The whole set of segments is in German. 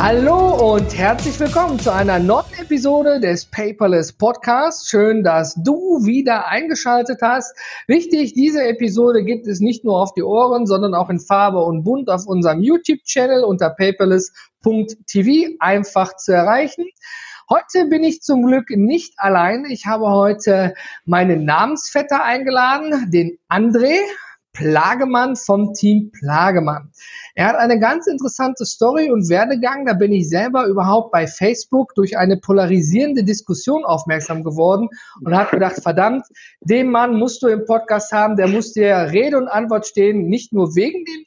Hallo und herzlich willkommen zu einer neuen Episode des Paperless Podcasts. Schön, dass du wieder eingeschaltet hast. Wichtig, diese Episode gibt es nicht nur auf die Ohren, sondern auch in Farbe und Bunt auf unserem YouTube-Channel unter paperless.tv einfach zu erreichen. Heute bin ich zum Glück nicht allein. Ich habe heute meinen Namensvetter eingeladen, den André. Plagemann vom Team Plagemann. Er hat eine ganz interessante Story und Werdegang. Da bin ich selber überhaupt bei Facebook durch eine polarisierende Diskussion aufmerksam geworden und habe gedacht, verdammt, den Mann musst du im Podcast haben, der muss dir Rede und Antwort stehen, nicht nur wegen dem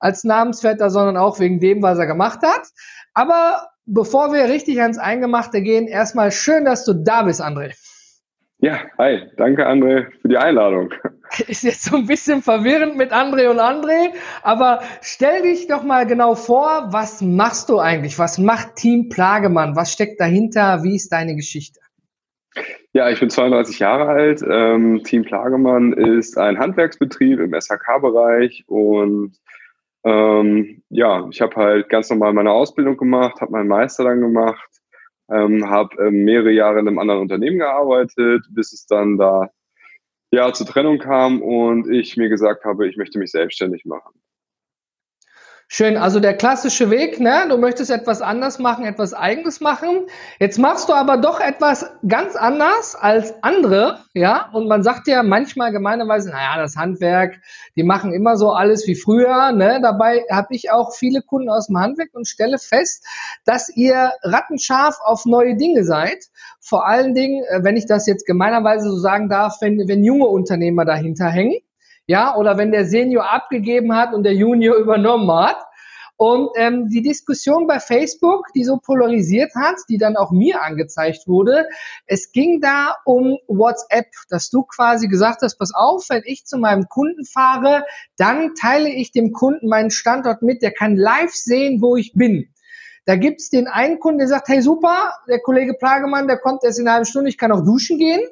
als Namensvetter, sondern auch wegen dem, was er gemacht hat. Aber bevor wir richtig ans Eingemachte gehen, erstmal schön, dass du da bist, André. Ja, hi, danke André für die Einladung. Ist jetzt so ein bisschen verwirrend mit André und André, aber stell dich doch mal genau vor, was machst du eigentlich? Was macht Team Plagemann? Was steckt dahinter? Wie ist deine Geschichte? Ja, ich bin 32 Jahre alt. Ähm, Team Plagemann ist ein Handwerksbetrieb im SHK-Bereich und ähm, ja, ich habe halt ganz normal meine Ausbildung gemacht, habe meinen Meister dann gemacht ähm, habe äh, mehrere Jahre in einem anderen Unternehmen gearbeitet, bis es dann da ja zur Trennung kam und ich mir gesagt habe, ich möchte mich selbstständig machen. Schön, also der klassische Weg, ne? Du möchtest etwas anders machen, etwas Eigenes machen. Jetzt machst du aber doch etwas ganz anders als andere, ja? Und man sagt ja manchmal gemeinerweise, naja, das Handwerk, die machen immer so alles wie früher, ne? Dabei habe ich auch viele Kunden aus dem Handwerk und stelle fest, dass ihr rattenscharf auf neue Dinge seid. Vor allen Dingen, äh, wenn ich das jetzt gemeinerweise so sagen darf, wenn, wenn junge Unternehmer dahinter hängen ja, oder wenn der Senior abgegeben hat und der Junior übernommen hat. Und ähm, die Diskussion bei Facebook, die so polarisiert hat, die dann auch mir angezeigt wurde, es ging da um WhatsApp, dass du quasi gesagt hast, pass auf, wenn ich zu meinem Kunden fahre, dann teile ich dem Kunden meinen Standort mit, der kann live sehen, wo ich bin. Da gibt's den einen Kunden, der sagt, hey super, der Kollege Plagemann, der kommt erst in einer halben Stunde, ich kann auch duschen gehen.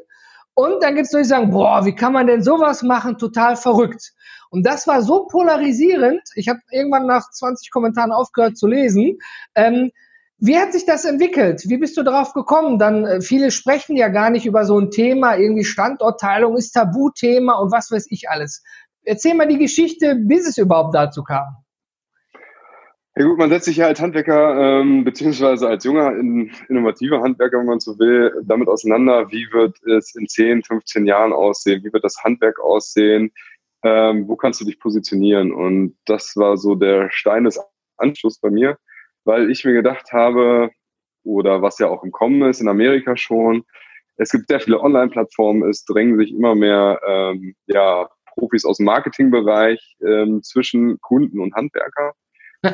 Und dann gibt es Leute, die sagen, boah, wie kann man denn sowas machen? Total verrückt. Und das war so polarisierend. Ich habe irgendwann nach 20 Kommentaren aufgehört zu lesen. Ähm, wie hat sich das entwickelt? Wie bist du darauf gekommen? Dann äh, viele sprechen ja gar nicht über so ein Thema, irgendwie Standortteilung ist Tabuthema und was weiß ich alles. Erzähl mal die Geschichte, bis es überhaupt dazu kam. Ja gut, man setzt sich ja als Handwerker, ähm, beziehungsweise als junger, in, innovativer Handwerker, wenn man so will, damit auseinander, wie wird es in 10, 15 Jahren aussehen, wie wird das Handwerk aussehen, ähm, wo kannst du dich positionieren? Und das war so der Stein des Anschlusses bei mir, weil ich mir gedacht habe, oder was ja auch im Kommen ist, in Amerika schon, es gibt sehr viele Online-Plattformen, es drängen sich immer mehr ähm, ja, Profis aus dem Marketingbereich ähm, zwischen Kunden und Handwerker.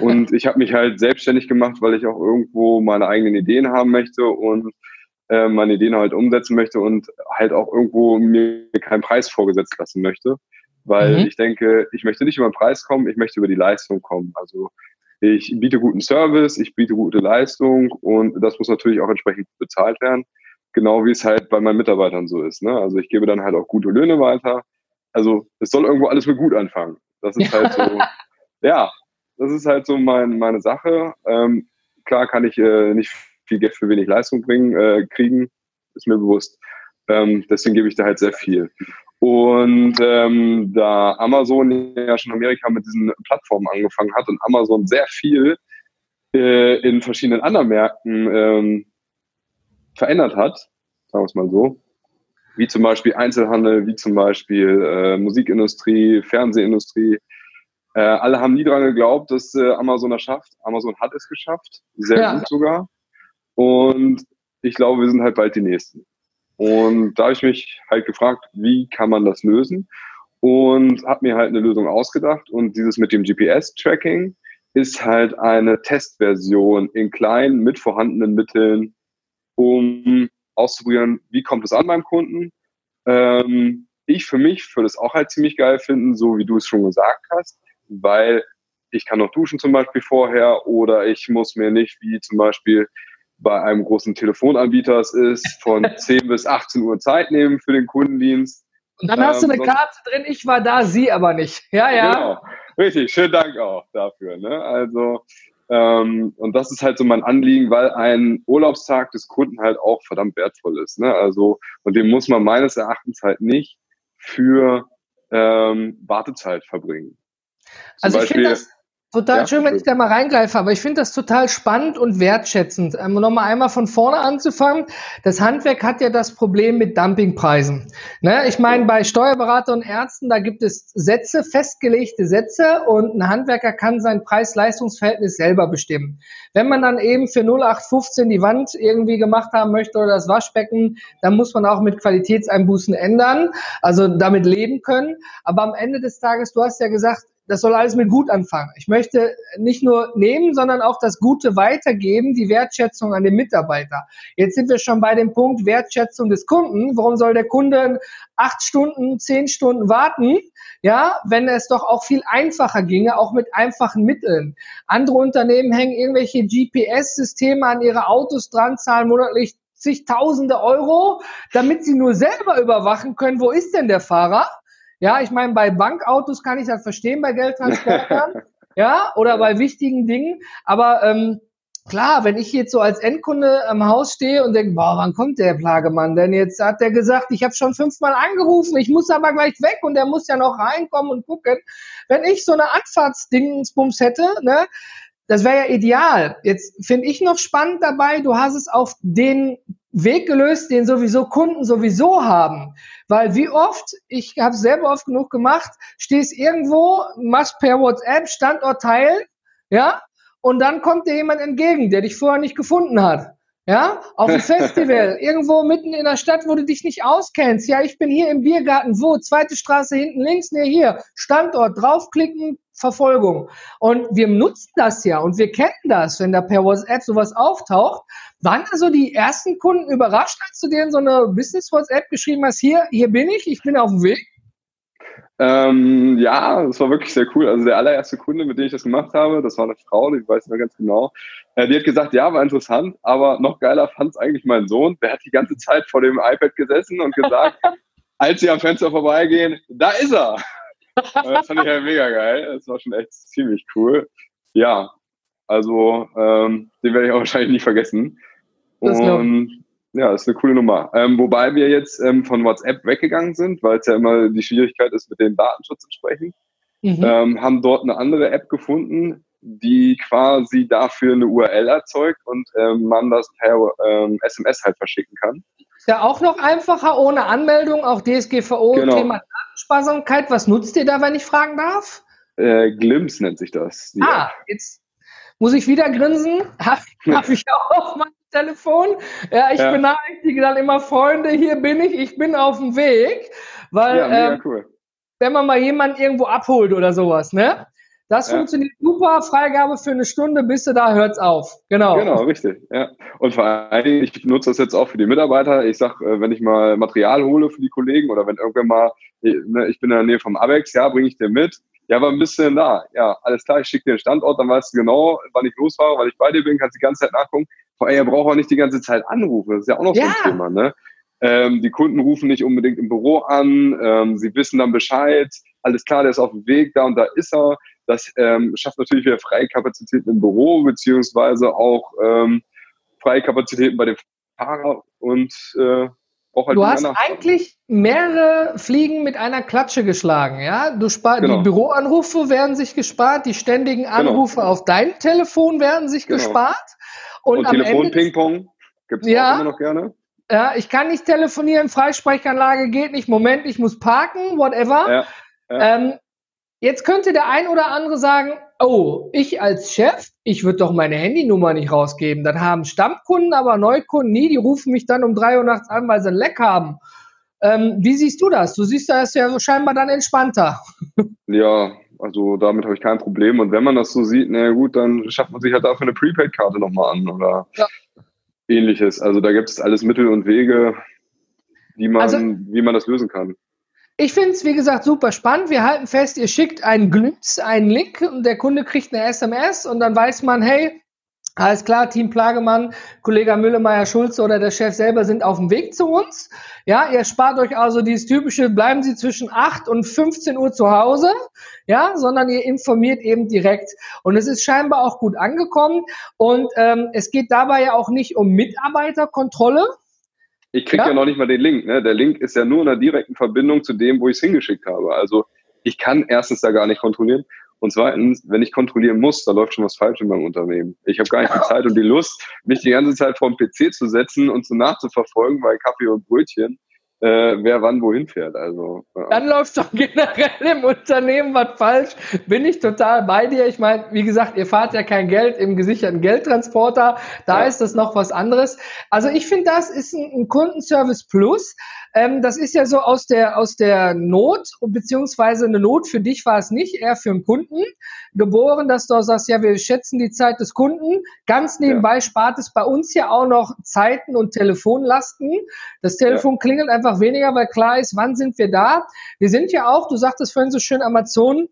Und ich habe mich halt selbstständig gemacht, weil ich auch irgendwo meine eigenen Ideen haben möchte und äh, meine Ideen halt umsetzen möchte und halt auch irgendwo mir keinen Preis vorgesetzt lassen möchte. Weil mhm. ich denke, ich möchte nicht über den Preis kommen, ich möchte über die Leistung kommen. Also ich biete guten Service, ich biete gute Leistung und das muss natürlich auch entsprechend bezahlt werden. Genau wie es halt bei meinen Mitarbeitern so ist. Ne? Also ich gebe dann halt auch gute Löhne weiter. Also es soll irgendwo alles mit gut anfangen. Das ist halt so, ja, das ist halt so mein, meine Sache. Ähm, klar kann ich äh, nicht viel Geld für wenig Leistung bringen, äh, kriegen, ist mir bewusst. Ähm, deswegen gebe ich da halt sehr viel. Und ähm, da Amazon ja schon in Amerika mit diesen Plattformen angefangen hat und Amazon sehr viel äh, in verschiedenen anderen Märkten ähm, verändert hat, sagen wir es mal so, wie zum Beispiel Einzelhandel, wie zum Beispiel äh, Musikindustrie, Fernsehindustrie, äh, alle haben nie daran geglaubt, dass äh, Amazon das schafft. Amazon hat es geschafft, sehr ja. gut sogar. Und ich glaube, wir sind halt bald die Nächsten. Und da habe ich mich halt gefragt, wie kann man das lösen? Und habe mir halt eine Lösung ausgedacht. Und dieses mit dem GPS-Tracking ist halt eine Testversion in kleinen, mit vorhandenen Mitteln, um auszuprobieren, wie kommt es an beim Kunden? Ähm, ich für mich würde es auch halt ziemlich geil finden, so wie du es schon gesagt hast, weil ich kann noch duschen zum Beispiel vorher oder ich muss mir nicht wie zum Beispiel bei einem großen Telefonanbieter es ist, von 10 bis 18 Uhr Zeit nehmen für den Kundendienst. Und dann hast ähm, du eine Karte drin, ich war da, sie aber nicht. Ja, ja. Genau, richtig. Schönen Dank auch dafür. Ne? Also, ähm, und das ist halt so mein Anliegen, weil ein Urlaubstag des Kunden halt auch verdammt wertvoll ist. Ne? Also, und den muss man meines Erachtens halt nicht für ähm, Wartezeit verbringen. Zum also Beispiel, ich finde das, Total ja, schön, wenn ich da mal reingreife, aber ich finde das total spannend und wertschätzend. Ähm, Nochmal einmal von vorne anzufangen. Das Handwerk hat ja das Problem mit Dumpingpreisen. Ne? Ich meine, bei Steuerberater und Ärzten, da gibt es Sätze, festgelegte Sätze und ein Handwerker kann sein Preis-Leistungs-Verhältnis selber bestimmen. Wenn man dann eben für 0815 die Wand irgendwie gemacht haben möchte oder das Waschbecken, dann muss man auch mit Qualitätseinbußen ändern, also damit leben können. Aber am Ende des Tages, du hast ja gesagt, das soll alles mit gut anfangen. Ich möchte nicht nur nehmen, sondern auch das Gute weitergeben, die Wertschätzung an den Mitarbeiter. Jetzt sind wir schon bei dem Punkt Wertschätzung des Kunden. Warum soll der Kunde acht Stunden, zehn Stunden warten? Ja, wenn es doch auch viel einfacher ginge, auch mit einfachen Mitteln. Andere Unternehmen hängen irgendwelche GPS-Systeme an ihre Autos dran, zahlen monatlich zigtausende Euro, damit sie nur selber überwachen können, wo ist denn der Fahrer? Ja, ich meine, bei Bankautos kann ich das verstehen, bei Geldtransportern, ja, oder bei wichtigen Dingen. Aber ähm, klar, wenn ich jetzt so als Endkunde am Haus stehe und denke, boah, wann kommt der Plagemann? Denn jetzt hat der gesagt, ich habe schon fünfmal angerufen, ich muss aber gleich weg und der muss ja noch reinkommen und gucken. Wenn ich so eine Anfahrtsdingsbums hätte, ne, das wäre ja ideal. Jetzt finde ich noch spannend dabei, du hast es auf den Weg gelöst, den sowieso Kunden sowieso haben. Weil wie oft, ich habe es selber oft genug gemacht, stehst irgendwo, machst per WhatsApp Standort teilen, ja, und dann kommt dir jemand entgegen, der dich vorher nicht gefunden hat. Ja, auf dem Festival, irgendwo mitten in der Stadt, wo du dich nicht auskennst. Ja, ich bin hier im Biergarten, wo? Zweite Straße hinten links, nee, hier. Standort, draufklicken, Verfolgung. Und wir nutzen das ja und wir kennen das, wenn da per WhatsApp sowas auftaucht. Waren also die ersten Kunden überrascht, als du denen so eine Business-WhatsApp geschrieben hast, hier, hier bin ich, ich bin auf dem Weg? Ähm, ja, das war wirklich sehr cool. Also der allererste Kunde, mit dem ich das gemacht habe, das war eine Frau, die weiß noch ganz genau. Äh, die hat gesagt, ja, war interessant, aber noch geiler fand es eigentlich mein Sohn. Der hat die ganze Zeit vor dem iPad gesessen und gesagt, als sie am Fenster vorbeigehen, da ist er. das fand ich ja mega geil. Das war schon echt ziemlich cool. Ja, also ähm, den werde ich auch wahrscheinlich nie vergessen. Und ja, ist eine coole Nummer. Ähm, wobei wir jetzt ähm, von WhatsApp weggegangen sind, weil es ja immer die Schwierigkeit ist, mit dem Datenschutz entsprechend. Mhm. Ähm, haben dort eine andere App gefunden, die quasi dafür eine URL erzeugt und ähm, man das per ähm, SMS halt verschicken kann. Ist ja auch noch einfacher, ohne Anmeldung, auch DSGVO, genau. Thema Datensparsamkeit. Was nutzt ihr da, wenn ich fragen darf? Äh, Glimpse nennt sich das. Ah, App. jetzt muss ich wieder grinsen. Habe hab ich auch meinem Telefon. Ja, ich ja. benachrichtige dann immer Freunde, hier bin ich, ich bin auf dem Weg. Weil, ja, ähm, cool. wenn man mal jemanden irgendwo abholt oder sowas, ne? Das ja. funktioniert super. Freigabe für eine Stunde, bis du da hört's auf. Genau. Genau, richtig. Ja. Und vor allem, ich nutze das jetzt auch für die Mitarbeiter. Ich sag, äh, wenn ich mal Material hole für die Kollegen oder wenn irgendwann mal, ne, ich bin in der Nähe vom Abex, ja, bringe ich dir mit. Ja, bist du denn da? Ja, alles klar, ich schicke dir den Standort, dann weißt du genau, wann ich losfahre, weil ich bei dir bin, kannst die ganze Zeit nachgucken. Vor allem, er braucht auch nicht die ganze Zeit anrufen. Das ist ja auch noch ja. so ein Thema, ne? Ähm, die Kunden rufen nicht unbedingt im Büro an, ähm, sie wissen dann Bescheid, alles klar, der ist auf dem Weg, da und da ist er. Das ähm, schafft natürlich wieder freie Kapazitäten im Büro, beziehungsweise auch ähm, freie Kapazitäten bei dem Fahrer und äh, halt Du hast eigentlich mehrere Fliegen mit einer Klatsche geschlagen, ja? Du spar genau. die Büroanrufe werden sich gespart, die ständigen genau. Anrufe genau. auf dein Telefon werden sich genau. gespart. Und, und Telefon-Ping-Pong gibt es ja, auch immer noch gerne. Ja, ich kann nicht telefonieren, Freisprechanlage geht nicht, Moment, ich muss parken, whatever. Ja, ja. Ähm, jetzt könnte der ein oder andere sagen, oh, ich als Chef, ich würde doch meine Handynummer nicht rausgeben. Dann haben Stammkunden, aber Neukunden nie, die rufen mich dann um drei Uhr nachts an, weil sie ein Leck haben. Ähm, wie siehst du das? Du siehst das ja scheinbar dann entspannter. Ja, also damit habe ich kein Problem. Und wenn man das so sieht, na gut, dann schafft man sich halt dafür eine Prepaid-Karte nochmal an oder ja. ähnliches. Also da gibt es alles Mittel und Wege, wie man, also, wie man das lösen kann. Ich finde es, wie gesagt, super spannend. Wir halten fest, ihr schickt einen Glüps, einen Link und der Kunde kriegt eine SMS und dann weiß man, hey, alles klar, Team Plagemann, Kollege Müllemeier Schulze oder der Chef selber sind auf dem Weg zu uns. Ja, ihr spart euch also dieses typische, bleiben Sie zwischen 8 und 15 Uhr zu Hause, ja, sondern ihr informiert eben direkt. Und es ist scheinbar auch gut angekommen. Und ähm, es geht dabei ja auch nicht um Mitarbeiterkontrolle. Ich kriege ja? ja noch nicht mal den Link. Ne? Der Link ist ja nur in einer direkten Verbindung zu dem, wo ich es hingeschickt habe. Also ich kann erstens da gar nicht kontrollieren. Und zweitens, wenn ich kontrollieren muss, da läuft schon was falsch in meinem Unternehmen. Ich habe gar nicht die Zeit und die Lust, mich die ganze Zeit vor dem PC zu setzen und so nachzuverfolgen bei Kaffee und Brötchen äh, wer wann wohin fährt. Also, ja. Dann läuft doch generell im Unternehmen was falsch. Bin ich total bei dir. Ich meine, wie gesagt, ihr fahrt ja kein Geld im gesicherten Geldtransporter. Da ja. ist das noch was anderes. Also ich finde, das ist ein, ein Kundenservice Plus. Ähm, das ist ja so aus der, aus der Not, beziehungsweise eine Not für dich war es nicht, eher für den Kunden geboren, dass du sagst, ja, wir schätzen die Zeit des Kunden. Ganz nebenbei ja. spart es bei uns ja auch noch Zeiten und Telefonlasten. Das Telefon ja. klingelt einfach weniger, weil klar ist, wann sind wir da. Wir sind ja auch, du sagtest vorhin so schön, Amazon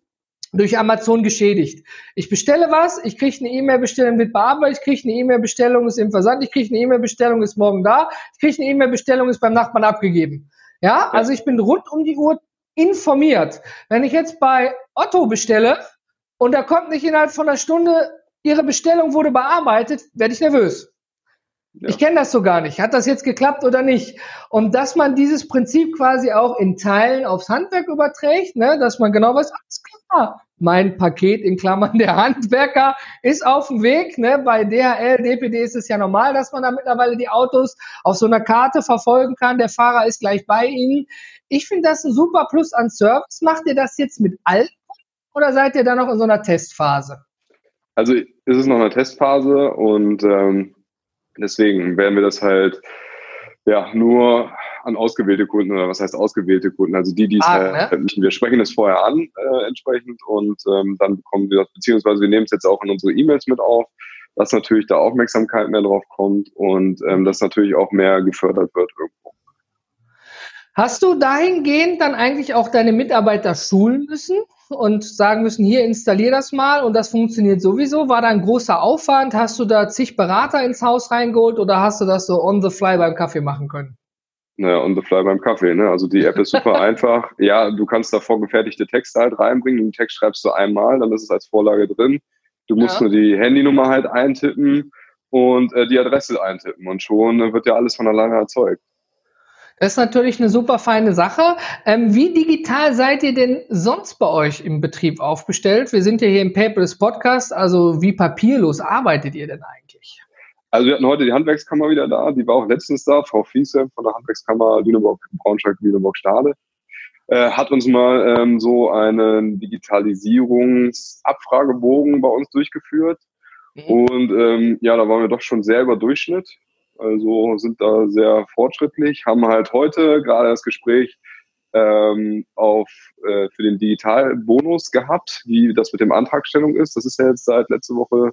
durch Amazon geschädigt. Ich bestelle was, ich kriege eine E-Mail-Bestellung, wird bearbeitet, ich kriege eine E-Mail-Bestellung, ist im Versand, ich kriege eine E-Mail-Bestellung, ist morgen da, ich kriege eine E-Mail-Bestellung, ist beim Nachbarn abgegeben. Ja, also ich bin rund um die Uhr informiert. Wenn ich jetzt bei Otto bestelle und da kommt nicht innerhalb von einer Stunde, Ihre Bestellung wurde bearbeitet, werde ich nervös. Ja. Ich kenne das so gar nicht. Hat das jetzt geklappt oder nicht? Und dass man dieses Prinzip quasi auch in Teilen aufs Handwerk überträgt, ne, dass man genau weiß, alles klar, mein Paket in Klammern der Handwerker ist auf dem Weg. Ne? Bei DHL, DPD ist es ja normal, dass man da mittlerweile die Autos auf so einer Karte verfolgen kann. Der Fahrer ist gleich bei Ihnen. Ich finde das ein super Plus an Service. Macht ihr das jetzt mit allen oder seid ihr da noch in so einer Testphase? Also ist es noch eine Testphase und ähm, Deswegen werden wir das halt ja nur an ausgewählte Kunden oder was heißt ausgewählte Kunden, also die, die es ah, halt ne? nicht. Wir sprechen es vorher an äh, entsprechend und ähm, dann bekommen wir das, beziehungsweise wir nehmen es jetzt auch in unsere E-Mails mit auf, dass natürlich da Aufmerksamkeit mehr drauf kommt und ähm, dass natürlich auch mehr gefördert wird irgendwo. Hast du dahingehend dann eigentlich auch deine Mitarbeiter schulen müssen? Und sagen müssen, hier installier das mal und das funktioniert sowieso? War da ein großer Aufwand? Hast du da zig Berater ins Haus reingeholt oder hast du das so on the fly beim Kaffee machen können? Naja, on the fly beim Kaffee, ne? Also die App ist super einfach. Ja, du kannst da vorgefertigte Texte halt reinbringen. Den Text schreibst du einmal, dann ist es als Vorlage drin. Du musst ja. nur die Handynummer halt eintippen und äh, die Adresse eintippen und schon äh, wird ja alles von alleine erzeugt. Das ist natürlich eine super feine Sache. Ähm, wie digital seid ihr denn sonst bei euch im Betrieb aufgestellt? Wir sind ja hier im Paperless Podcast, also wie papierlos arbeitet ihr denn eigentlich? Also wir hatten heute die Handwerkskammer wieder da, die war auch letztens da, Frau Fiese von der Handwerkskammer Lüneburg, Braunschweig, Lüneburg, Stade. Äh, hat uns mal ähm, so einen Digitalisierungsabfragebogen bei uns durchgeführt. Mhm. Und ähm, ja, da waren wir doch schon sehr über Durchschnitt. Also sind da sehr fortschrittlich, haben halt heute gerade das Gespräch ähm, auf, äh, für den Digitalbonus gehabt, wie das mit dem Antragstellung ist. Das ist ja jetzt seit letzte Woche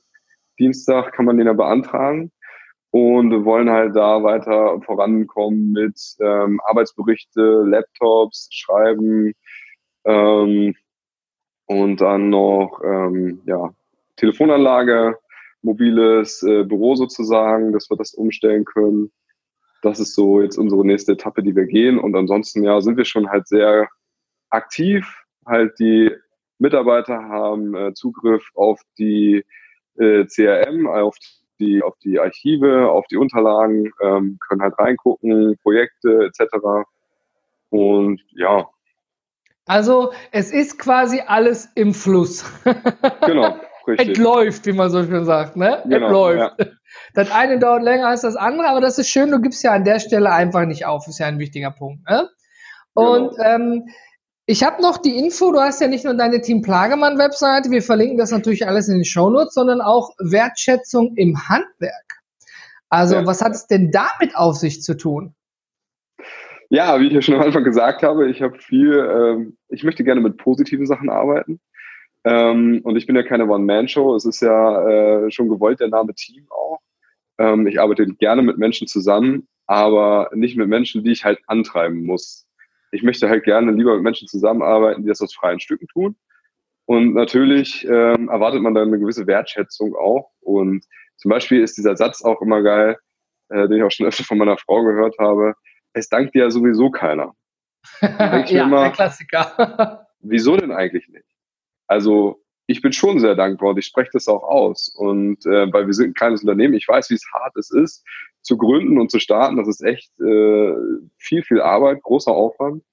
Dienstag, kann man den ja beantragen. Und wir wollen halt da weiter vorankommen mit ähm, Arbeitsberichte, Laptops, Schreiben ähm, und dann noch ähm, ja, Telefonanlage, mobiles äh, Büro sozusagen, dass wir das umstellen können. Das ist so jetzt unsere nächste Etappe, die wir gehen. Und ansonsten, ja, sind wir schon halt sehr aktiv. Halt die Mitarbeiter haben äh, Zugriff auf die äh, CRM, auf die, auf die Archive, auf die Unterlagen, ähm, können halt reingucken, Projekte etc. Und ja. Also es ist quasi alles im Fluss. genau. Richtig. Es läuft, wie man so schön sagt, ne? Genau, es läuft. Ja. Das eine dauert länger als das andere, aber das ist schön, du gibst ja an der Stelle einfach nicht auf, ist ja ein wichtiger Punkt, ne? Und genau. ähm, ich habe noch die Info, du hast ja nicht nur deine Team Plagemann-Webseite, wir verlinken das natürlich alles in den Shownotes, sondern auch Wertschätzung im Handwerk. Also, ja. was hat es denn damit auf sich zu tun? Ja, wie ich ja schon am Anfang gesagt habe, ich habe viel, ähm, ich möchte gerne mit positiven Sachen arbeiten. Ähm, und ich bin ja keine One-Man-Show. Es ist ja äh, schon gewollt der Name Team auch. Ähm, ich arbeite gerne mit Menschen zusammen, aber nicht mit Menschen, die ich halt antreiben muss. ich möchte halt gerne lieber mit Menschen zusammenarbeiten, die das aus freien Stücken tun. Und natürlich ähm, erwartet man dann eine gewisse Wertschätzung auch. Und zum Beispiel ist dieser Satz auch immer geil, äh, den ich auch schon öfter von meiner Frau gehört habe. Es dankt dir ja sowieso keiner. ja, immer, der Klassiker. wieso denn eigentlich nicht? Also ich bin schon sehr dankbar und ich spreche das auch aus. Und äh, weil wir sind ein kleines Unternehmen, ich weiß, wie es hart es ist, zu gründen und zu starten. Das ist echt äh, viel, viel Arbeit, großer Aufwand.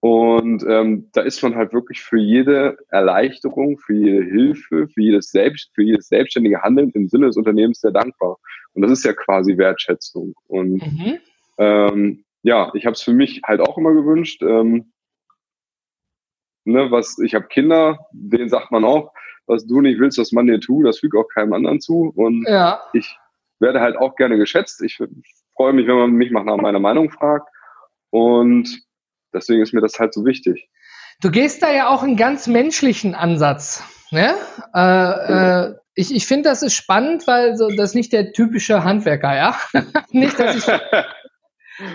Und ähm, da ist man halt wirklich für jede Erleichterung, für jede Hilfe, für jedes, Selbst, für jedes selbstständige Handeln im Sinne des Unternehmens sehr dankbar. Und das ist ja quasi Wertschätzung. Und mhm. ähm, ja, ich habe es für mich halt auch immer gewünscht. Ähm, ne, was ich habe Kinder, denen sagt man auch, was du nicht willst, was man dir tut, das fügt auch keinem anderen zu. Und ja. ich werde halt auch gerne geschätzt. Ich freue mich, wenn man mich nach meiner Meinung fragt. Und deswegen ist mir das halt so wichtig. Du gehst da ja auch einen ganz menschlichen Ansatz. Ne? Äh, äh, ich ich finde, das ist spannend, weil so, das ist nicht der typische Handwerker, ja. nicht, dass ich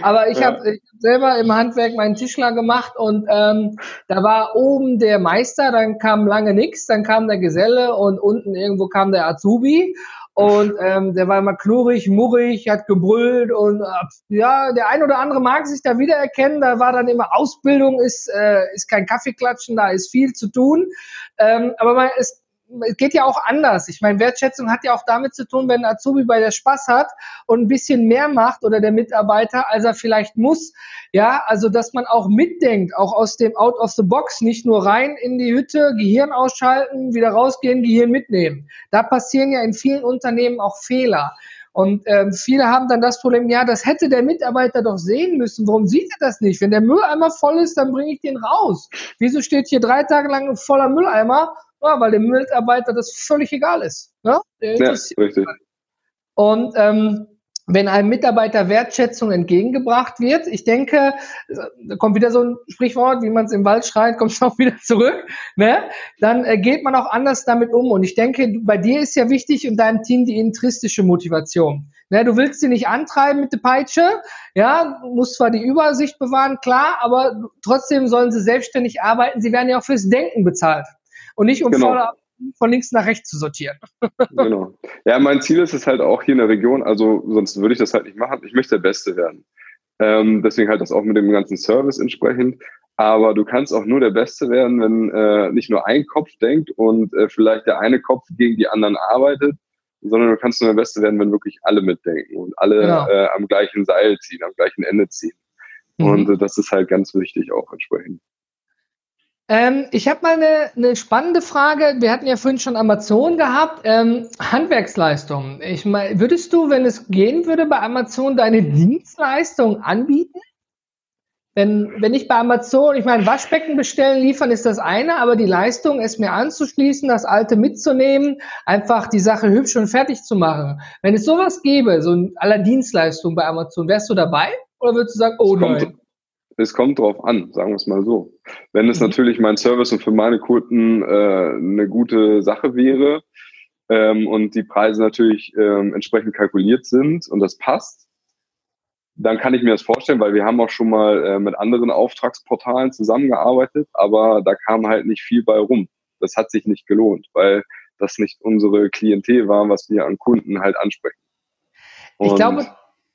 Aber ich ja. habe hab selber im Handwerk meinen Tischler gemacht und ähm, da war oben der Meister, dann kam lange nichts, dann kam der Geselle und unten irgendwo kam der Azubi und ähm, der war immer klurig, murrig, hat gebrüllt und äh, ja, der ein oder andere mag sich da wiedererkennen. Da war dann immer Ausbildung ist äh, ist kein Kaffeeklatschen, da ist viel zu tun. Ähm, aber man, es es geht ja auch anders. Ich meine, Wertschätzung hat ja auch damit zu tun, wenn Azubi bei der Spaß hat und ein bisschen mehr macht oder der Mitarbeiter, als er vielleicht muss. Ja, also dass man auch mitdenkt, auch aus dem Out of the Box, nicht nur rein in die Hütte, Gehirn ausschalten, wieder rausgehen, Gehirn mitnehmen. Da passieren ja in vielen Unternehmen auch Fehler. Und ähm, viele haben dann das Problem, ja, das hätte der Mitarbeiter doch sehen müssen. Warum sieht er das nicht? Wenn der Mülleimer voll ist, dann bringe ich den raus. Wieso steht hier drei Tage lang ein voller Mülleimer ja, weil dem Mitarbeiter das völlig egal ist. Ne? ja, richtig. Und ähm, wenn einem Mitarbeiter Wertschätzung entgegengebracht wird, ich denke, da kommt wieder so ein Sprichwort, wie man es im Wald schreit, kommt es auch wieder zurück, ne? dann äh, geht man auch anders damit um. Und ich denke, bei dir ist ja wichtig und deinem Team die intristische Motivation. Ne? Du willst sie nicht antreiben mit der Peitsche, ja, du musst zwar die Übersicht bewahren, klar, aber trotzdem sollen sie selbstständig arbeiten. Sie werden ja auch fürs Denken bezahlt und nicht um genau. Vorder von links nach rechts zu sortieren. genau. Ja, mein Ziel ist es halt auch hier in der Region, also sonst würde ich das halt nicht machen. Ich möchte der Beste werden. Ähm, deswegen halt das auch mit dem ganzen Service entsprechend. Aber du kannst auch nur der Beste werden, wenn äh, nicht nur ein Kopf denkt und äh, vielleicht der eine Kopf gegen die anderen arbeitet, sondern du kannst nur der Beste werden, wenn wirklich alle mitdenken und alle genau. äh, am gleichen Seil ziehen, am gleichen Ende ziehen. Mhm. Und äh, das ist halt ganz wichtig auch entsprechend. Ähm, ich habe mal eine, eine, spannende Frage. Wir hatten ja vorhin schon Amazon gehabt. Ähm, Handwerksleistung. Ich mein, würdest du, wenn es gehen würde, bei Amazon deine Dienstleistung anbieten? Wenn, wenn ich bei Amazon, ich meine, Waschbecken bestellen, liefern ist das eine, aber die Leistung, es mir anzuschließen, das alte mitzunehmen, einfach die Sache hübsch und fertig zu machen. Wenn es sowas gäbe, so aller Dienstleistung bei Amazon, wärst du dabei? Oder würdest du sagen, oh nein? Es kommt drauf an, sagen wir es mal so. Wenn es mhm. natürlich mein Service und für meine Kunden äh, eine gute Sache wäre ähm, und die Preise natürlich ähm, entsprechend kalkuliert sind und das passt, dann kann ich mir das vorstellen, weil wir haben auch schon mal äh, mit anderen Auftragsportalen zusammengearbeitet, aber da kam halt nicht viel bei rum. Das hat sich nicht gelohnt, weil das nicht unsere Klientel war, was wir an Kunden halt ansprechen. Und ich glaube,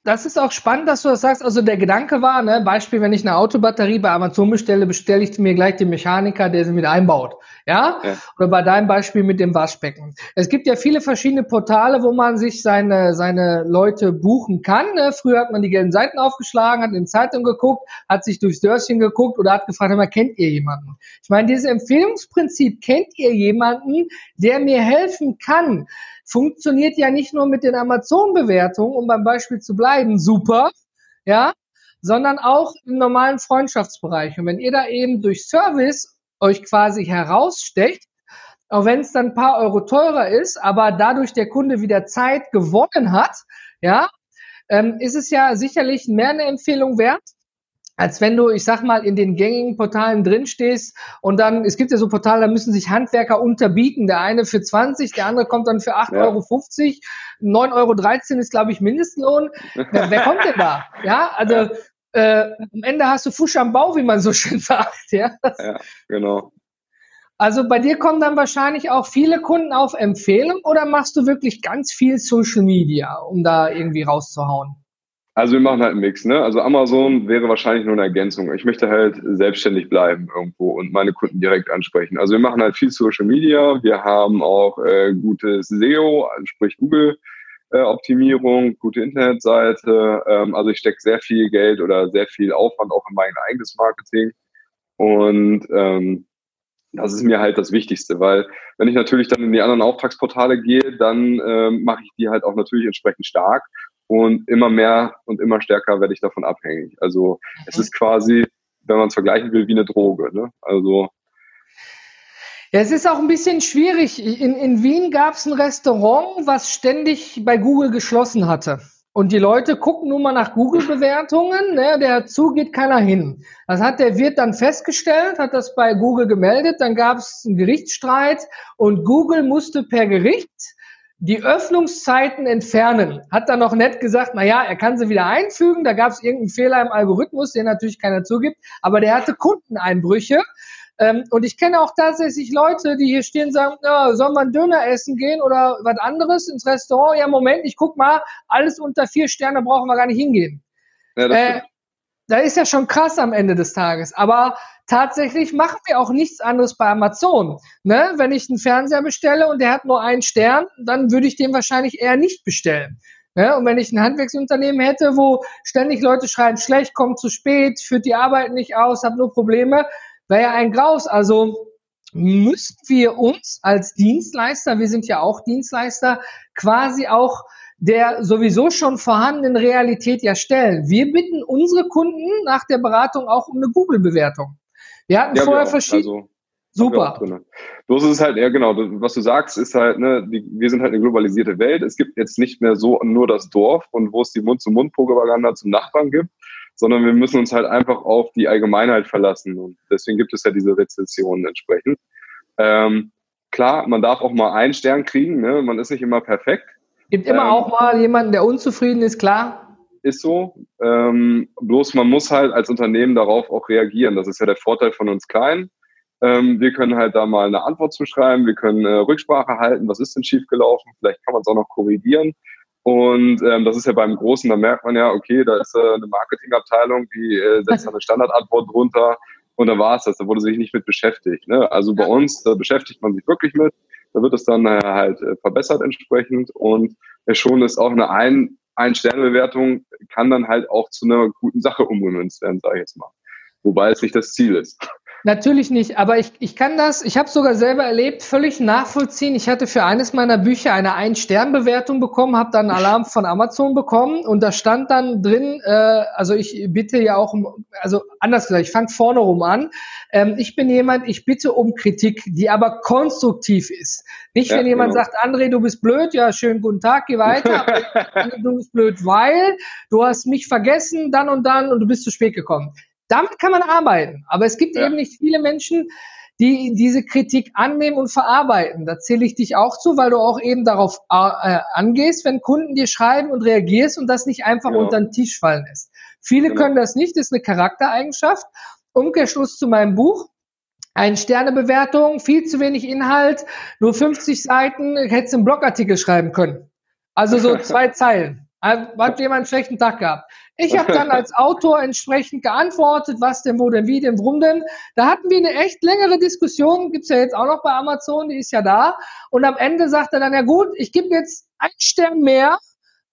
das ist auch spannend, dass du das sagst. Also der Gedanke war, ne, Beispiel, wenn ich eine Autobatterie bei Amazon bestelle, bestelle ich mir gleich den Mechaniker, der sie mit einbaut. Ja? ja? Oder bei deinem Beispiel mit dem Waschbecken. Es gibt ja viele verschiedene Portale, wo man sich seine, seine Leute buchen kann. Ne? Früher hat man die gelben Seiten aufgeschlagen, hat in Zeitung geguckt, hat sich durchs Dörfchen geguckt oder hat gefragt, immer, kennt ihr jemanden? Ich meine, dieses Empfehlungsprinzip, kennt ihr jemanden, der mir helfen kann? Funktioniert ja nicht nur mit den Amazon-Bewertungen, um beim Beispiel zu bleiben, super, ja, sondern auch im normalen Freundschaftsbereich. Und wenn ihr da eben durch Service euch quasi herausstecht, auch wenn es dann ein paar Euro teurer ist, aber dadurch der Kunde wieder Zeit gewonnen hat, ja, ähm, ist es ja sicherlich mehr eine Empfehlung wert, als wenn du, ich sag mal, in den gängigen Portalen drinstehst und dann, es gibt ja so Portale, da müssen sich Handwerker unterbieten. Der eine für 20, der andere kommt dann für 8,50 ja. Euro. 9,13 Euro ist, glaube ich, Mindestlohn. Wer, wer, kommt denn da? Ja, also äh, am Ende hast du Fusch am Bau, wie man so schön sagt. Ja, ja genau. Also bei dir kommen dann wahrscheinlich auch viele Kunden auf Empfehlung oder machst du wirklich ganz viel Social Media, um da irgendwie rauszuhauen? Also wir machen halt einen Mix, ne? Also Amazon wäre wahrscheinlich nur eine Ergänzung. Ich möchte halt selbstständig bleiben irgendwo und meine Kunden direkt ansprechen. Also wir machen halt viel Social Media, wir haben auch äh, gutes SEO, sprich Google äh, Optimierung, gute Internetseite. Ähm, also ich stecke sehr viel Geld oder sehr viel Aufwand auch in mein eigenes Marketing. Und ähm, das ist mir halt das Wichtigste, weil wenn ich natürlich dann in die anderen Auftragsportale gehe, dann ähm, mache ich die halt auch natürlich entsprechend stark und immer mehr und immer stärker werde ich davon abhängig. Also mhm. es ist quasi, wenn man es vergleichen will, wie eine Droge. Ne? Also ja, es ist auch ein bisschen schwierig. In, in Wien gab es ein Restaurant, was ständig bei Google geschlossen hatte. Und die Leute gucken nun mal nach Google-Bewertungen, ne, dazu geht keiner hin. Das hat der Wirt dann festgestellt, hat das bei Google gemeldet, dann gab es einen Gerichtsstreit und Google musste per Gericht die Öffnungszeiten entfernen. Hat dann noch nett gesagt, na ja, er kann sie wieder einfügen, da gab es irgendeinen Fehler im Algorithmus, den natürlich keiner zugibt, aber der hatte Kundeneinbrüche ähm, und ich kenne auch tatsächlich Leute, die hier stehen und sagen, ja, soll man Döner essen gehen oder was anderes ins Restaurant? Ja, Moment, ich guck mal, alles unter vier Sterne brauchen wir gar nicht hingehen. Ja, äh, da ist ja schon krass am Ende des Tages. Aber tatsächlich machen wir auch nichts anderes bei Amazon. Ne? Wenn ich einen Fernseher bestelle und der hat nur einen Stern, dann würde ich den wahrscheinlich eher nicht bestellen. Ne? Und wenn ich ein Handwerksunternehmen hätte, wo ständig Leute schreien, schlecht, kommt zu spät, führt die Arbeit nicht aus, hat nur Probleme, wäre ja ein Graus. Also müssten wir uns als Dienstleister, wir sind ja auch Dienstleister, quasi auch der sowieso schon vorhandenen Realität ja stellen. Wir bitten unsere Kunden nach der Beratung auch um eine Google-Bewertung. Wir hatten ja, vorher verschiedene. Also, Super. Bloß ist es halt, ja genau, was du sagst, ist halt, ne, die, wir sind halt eine globalisierte Welt. Es gibt jetzt nicht mehr so nur das Dorf und wo es die Mund-zu-Mund-Propaganda zum Nachbarn gibt, sondern wir müssen uns halt einfach auf die Allgemeinheit verlassen. Und deswegen gibt es ja diese Rezessionen entsprechend. Ähm, klar, man darf auch mal einen Stern kriegen, ne? man ist nicht immer perfekt. Gibt immer ähm, auch mal jemanden, der unzufrieden ist, klar. Ist so. Ähm, bloß man muss halt als Unternehmen darauf auch reagieren. Das ist ja der Vorteil von uns Kleinen. Ähm, wir können halt da mal eine Antwort zu schreiben, wir können äh, Rücksprache halten, was ist denn schiefgelaufen, vielleicht kann man es auch noch korrigieren. Und ähm, das ist ja beim Großen, da merkt man ja, okay, da ist äh, eine Marketingabteilung, die äh, setzt eine Standardantwort drunter und da war es das, da wurde sich nicht mit beschäftigt. Ne? Also bei uns, da beschäftigt man sich wirklich mit, da wird es dann äh, halt äh, verbessert entsprechend und äh, schon ist auch eine ein, ein Sternbewertung kann dann halt auch zu einer guten Sache umgemünzt werden, sage ich jetzt mal. Wobei es nicht das Ziel ist. Natürlich nicht, aber ich, ich kann das, ich habe sogar selber erlebt, völlig nachvollziehen. Ich hatte für eines meiner Bücher eine Ein-Stern-Bewertung bekommen, habe dann einen Alarm von Amazon bekommen und da stand dann drin, äh, also ich bitte ja auch, um, also anders gesagt, ich fange vorne rum an. Ähm, ich bin jemand, ich bitte um Kritik, die aber konstruktiv ist. Nicht, ja, wenn jemand genau. sagt, André, du bist blöd, ja, schönen guten Tag, geh weiter. du bist blöd, weil du hast mich vergessen, dann und dann und du bist zu spät gekommen. Damit kann man arbeiten. Aber es gibt ja. eben nicht viele Menschen, die diese Kritik annehmen und verarbeiten. Da zähle ich dich auch zu, weil du auch eben darauf äh, angehst, wenn Kunden dir schreiben und reagierst und das nicht einfach genau. unter den Tisch fallen lässt. Viele genau. können das nicht, das ist eine Charaktereigenschaft. Umkehrschluss zu meinem Buch. Eine Sternebewertung, viel zu wenig Inhalt, nur 50 Seiten, hättest du einen Blogartikel schreiben können. Also so zwei Zeilen. Hat jemand einen schlechten Tag gehabt. Ich habe dann als Autor entsprechend geantwortet, was denn, wo denn, wie denn, warum denn. Da hatten wir eine echt längere Diskussion, gibt's ja jetzt auch noch bei Amazon, die ist ja da. Und am Ende sagt er dann, ja gut, ich gebe jetzt einen Stern mehr,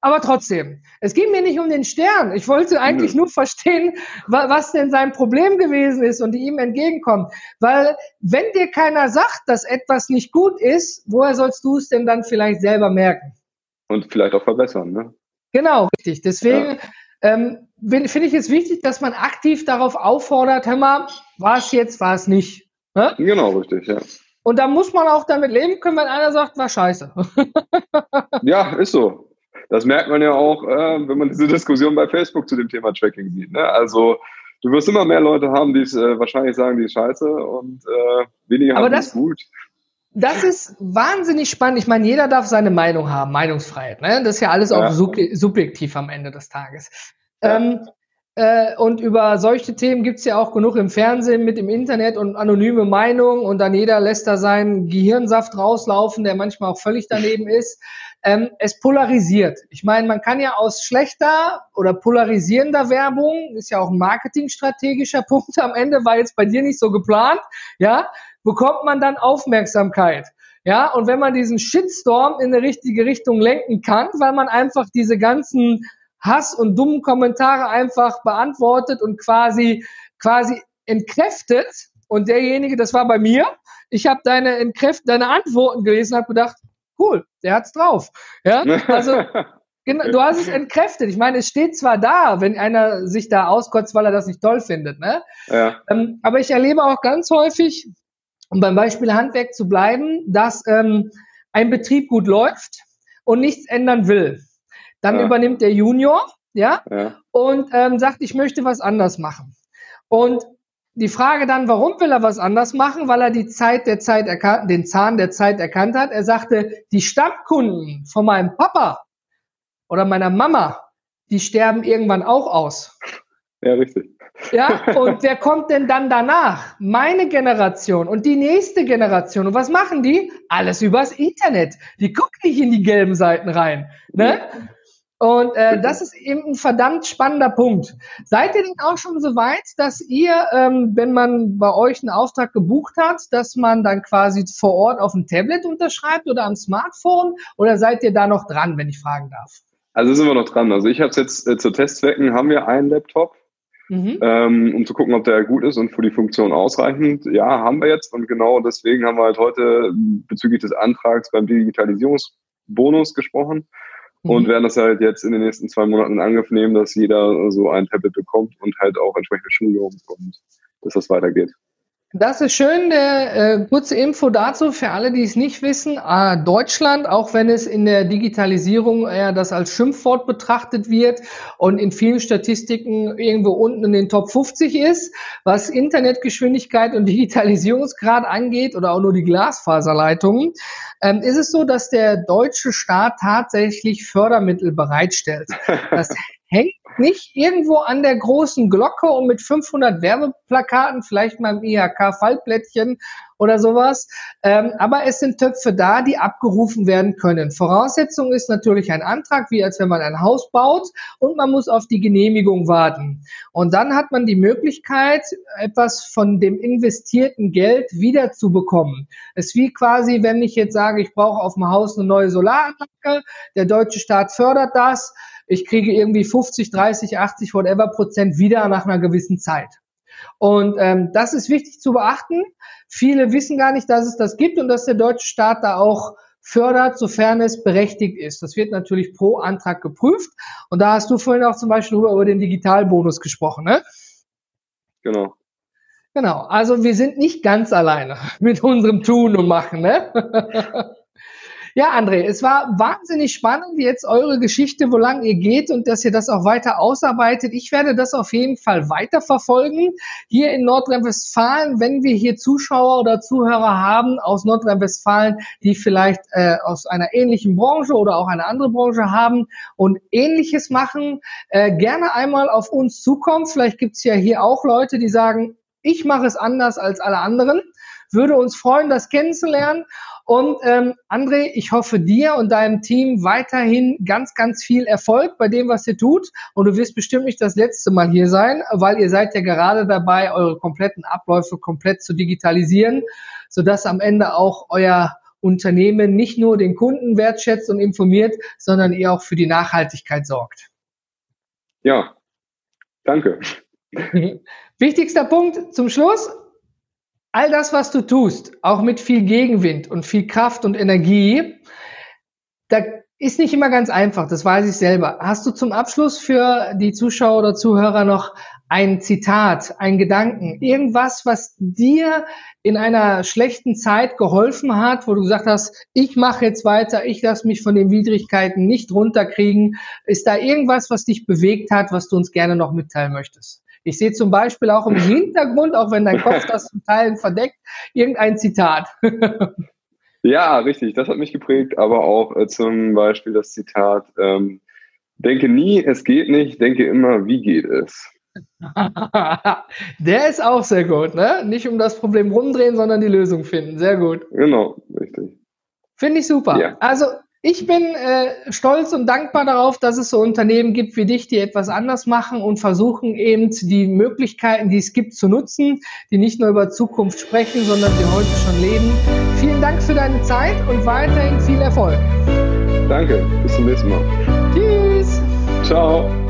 aber trotzdem. Es ging mir nicht um den Stern. Ich wollte eigentlich nur verstehen, was denn sein Problem gewesen ist und die ihm entgegenkommt. Weil wenn dir keiner sagt, dass etwas nicht gut ist, woher sollst du es denn dann vielleicht selber merken? Und vielleicht auch verbessern, ne? Genau, richtig. Deswegen ja ähm, finde ich es wichtig, dass man aktiv darauf auffordert, hör mal, war es jetzt, war es nicht. Ne? Genau, richtig, ja. Und da muss man auch damit leben können, wenn einer sagt, war scheiße. ja, ist so. Das merkt man ja auch, äh, wenn man diese Diskussion bei Facebook zu dem Thema Tracking sieht. Ne? Also du wirst immer mehr Leute haben, die es äh, wahrscheinlich sagen, die ist scheiße und äh, weniger haben, die es gut. Das ist wahnsinnig spannend. Ich meine, jeder darf seine Meinung haben, Meinungsfreiheit. Ne? Das ist ja alles ja. auch subjektiv am Ende des Tages. Ja. Ähm, Äh, und über solche Themen gibt es ja auch genug im Fernsehen mit dem Internet und anonyme Meinungen und dann jeder lässt da seinen Gehirnsaft rauslaufen, der manchmal auch völlig daneben ist. Ähm, es polarisiert. Ich meine, man kann ja aus schlechter oder polarisierender Werbung, ist ja auch ein marketingstrategischer Punkt am Ende, war jetzt bei dir nicht so geplant, ja, bekommt man dann Aufmerksamkeit. Ja, und wenn man diesen Shitstorm in eine richtige Richtung lenken kann, weil man einfach diese ganzen Hass und dummen Kommentare einfach beantwortet und quasi, quasi entkräftet. Und derjenige, das war bei mir, ich habe deine Entkräft, deine Antworten gelesen, habe gedacht, cool, der hat's drauf. Ja, also genau, du hast es entkräftet. Ich meine, es steht zwar da, wenn einer sich da auskotzt, weil er das nicht toll findet, ne? Ja. Ähm, aber ich erlebe auch ganz häufig, um beim Beispiel Handwerk zu bleiben, dass ähm, ein Betrieb gut läuft und nichts ändern will. Dann ja. übernimmt der Junior, ja, ja. und ähm, sagt, ich möchte was anders machen. Und die Frage dann, warum will er was anders machen? Weil er die Zeit der Zeit erkannt, den Zahn der Zeit erkannt hat. Er sagte, die Stammkunden von meinem Papa oder meiner Mama, die sterben irgendwann auch aus. Ja, richtig. Ja, und wer kommt denn dann danach? Meine Generation und die nächste Generation. Und was machen die? Alles übers Internet. Die gucken nicht in die gelben Seiten rein. Ne? Und äh, das ist eben ein verdammt spannender Punkt. Seid ihr denn auch schon so weit, dass ihr, ähm, wenn man bei euch einen Auftrag gebucht hat, dass man dann quasi vor Ort auf dem Tablet unterschreibt oder am Smartphone? Oder seid ihr da noch dran, wenn ich fragen darf? Also sind wir noch dran. Also ich habe es jetzt äh, zu Testzwecken haben wir einen Laptop, mhm. ähm, um zu gucken, ob der gut ist und für die Funktion ausreichend. Ja, haben wir jetzt und genau deswegen haben wir halt heute bezüglich des Antrags beim Digitalisierungsbonus gesprochen und mhm. werden das halt jetzt in den nächsten zwei Monaten in Angriff nehmen, dass jeder so ein Tablet bekommt und halt auch entsprechende Schulung bekommt, dass das weitergeht. Das ist schön. Der, äh, kurze Info dazu für alle, die es nicht wissen. Äh, Deutschland, auch wenn es in der Digitalisierung eher das als Schimpfwort betrachtet wird und in vielen Statistiken irgendwo unten in den Top 50 ist, was Internetgeschwindigkeit und Digitalisierungsgrad angeht oder auch nur die Glasfaserleitungen, ähm, ist es so, dass der deutsche Staat tatsächlich Fördermittel bereitstellt. Das hängt nicht irgendwo an der großen Glocke und mit 500 Werbeplakaten, vielleicht mal im IHK-Fallplättchen oder sowas. Ähm, aber es sind Töpfe da, die abgerufen werden können. Voraussetzung ist natürlich ein Antrag, wie als wenn man ein Haus baut und man muss auf die Genehmigung warten. Und dann hat man die Möglichkeit, etwas von dem investierten Geld wiederzubekommen. Es ist wie quasi, wenn ich jetzt sage, ich brauche auf dem Haus eine neue Solaranlage, der deutsche Staat fördert das ich kriege irgendwie 50, 30, 80, whatever Prozent wieder nach einer gewissen Zeit. Und ähm, das ist wichtig zu beachten. Viele wissen gar nicht, dass es das gibt und dass der deutsche Staat da auch fördert, sofern es berechtigt ist. Das wird natürlich pro Antrag geprüft. Und da hast du vorhin auch zum Beispiel über den Digitalbonus gesprochen, ne? Genau. Genau. Also wir sind nicht ganz alleine mit unserem Tun und Machen, ne? Ja, André, es war wahnsinnig spannend, jetzt eure Geschichte, wo lang ihr geht und dass ihr das auch weiter ausarbeitet. Ich werde das auf jeden Fall weiterverfolgen. Hier in Nordrhein-Westfalen, wenn wir hier Zuschauer oder Zuhörer haben aus Nordrhein-Westfalen, die vielleicht äh, aus einer ähnlichen Branche oder auch eine andere Branche haben und ähnliches machen, äh, gerne einmal auf uns zukommen. Vielleicht gibt's ja hier auch Leute, die sagen, ich mache es anders als alle anderen. Würde uns freuen, das kennenzulernen. Und ähm, André, ich hoffe dir und deinem Team weiterhin ganz, ganz viel Erfolg bei dem, was ihr tut. Und du wirst bestimmt nicht das letzte Mal hier sein, weil ihr seid ja gerade dabei, eure kompletten Abläufe komplett zu digitalisieren, sodass am Ende auch euer Unternehmen nicht nur den Kunden wertschätzt und informiert, sondern ihr auch für die Nachhaltigkeit sorgt. Ja, danke. Wichtigster Punkt zum Schluss all das, was du tust, auch mit viel Gegenwind und viel Kraft und Energie, da ist nicht immer ganz einfach, das weiß ich selber. Hast du zum Abschluss für die Zuschauer oder Zuhörer noch ein Zitat, ein Gedanken, irgendwas, was dir in einer schlechten Zeit geholfen hat, wo du gesagt hast, ich mache jetzt weiter, ich lasse mich von den Widrigkeiten nicht runterkriegen. Ist da irgendwas, was dich bewegt hat, was du uns gerne noch mitteilen möchtest? Ich sehe zum Beispiel auch im Hintergrund, auch wenn dein Kopf das zum Teil verdeckt, irgendein Zitat. ja, richtig, das hat mich geprägt, aber auch äh, zum Beispiel das Zitat, ähm, denke nie, es geht nicht, denke immer, wie geht es? Der ist auch sehr gut, ne? Nicht um das Problem rumdrehen, sondern die Lösung finden. Sehr gut. Genau, richtig. Finde ich super. Ja. Also ich bin äh, stolz und dankbar darauf, dass es so Unternehmen gibt wie dich, die etwas anders machen und versuchen eben die Möglichkeiten, die es gibt, zu nutzen, die nicht nur über Zukunft sprechen, sondern die heute schon leben. Vielen Dank für deine Zeit und weiterhin viel Erfolg. Danke, bis zum nächsten Mal. Tschüss. Ciao.